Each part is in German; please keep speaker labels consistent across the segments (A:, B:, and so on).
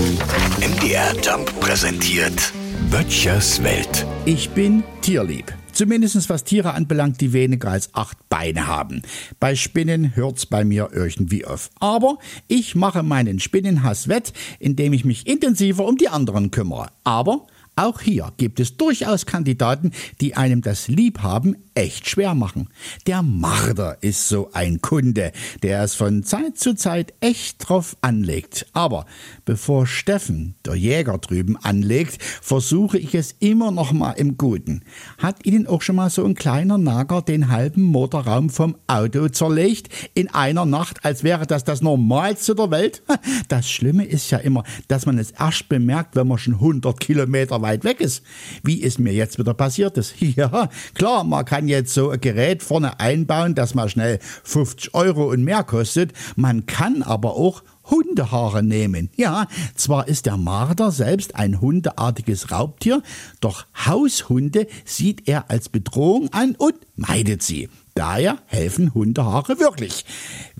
A: MDR Jump präsentiert Böttchers Welt.
B: Ich bin tierlieb. Zumindest was Tiere anbelangt, die weniger als acht Beine haben. Bei Spinnen hört's bei mir irgendwie auf. Aber ich mache meinen Spinnenhass wett, indem ich mich intensiver um die anderen kümmere. Aber auch hier gibt es durchaus Kandidaten, die einem das Liebhaben echt schwer machen. Der Marder ist so ein Kunde, der es von Zeit zu Zeit echt drauf anlegt. Aber bevor Steffen, der Jäger drüben, anlegt, versuche ich es immer noch mal im Guten. Hat Ihnen auch schon mal so ein kleiner Nager den halben Motorraum vom Auto zerlegt? In einer Nacht, als wäre das das Normalste der Welt? Das Schlimme ist ja immer, dass man es erst bemerkt, wenn man schon 100 Kilometer weit weg ist. Wie es mir jetzt wieder passiert ist. Ja, klar, man kann jetzt so ein Gerät vorne einbauen, das mal schnell 50 Euro und mehr kostet. Man kann aber auch Hundehaare nehmen. Ja, zwar ist der Marder selbst ein hundeartiges Raubtier, doch Haushunde sieht er als Bedrohung an und meidet sie. Daher helfen Hundehaare wirklich.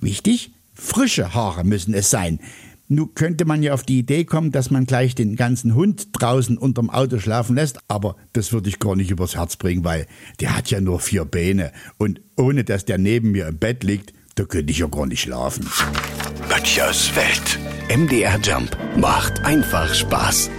B: Wichtig, frische Haare müssen es sein. Nun könnte man ja auf die Idee kommen, dass man gleich den ganzen Hund draußen unterm Auto schlafen lässt, aber das würde ich gar nicht übers Herz bringen, weil der hat ja nur vier Beine und ohne dass der neben mir im Bett liegt, da könnte ich ja gar nicht schlafen.
A: Böttchers Welt. MDR Jump macht einfach Spaß.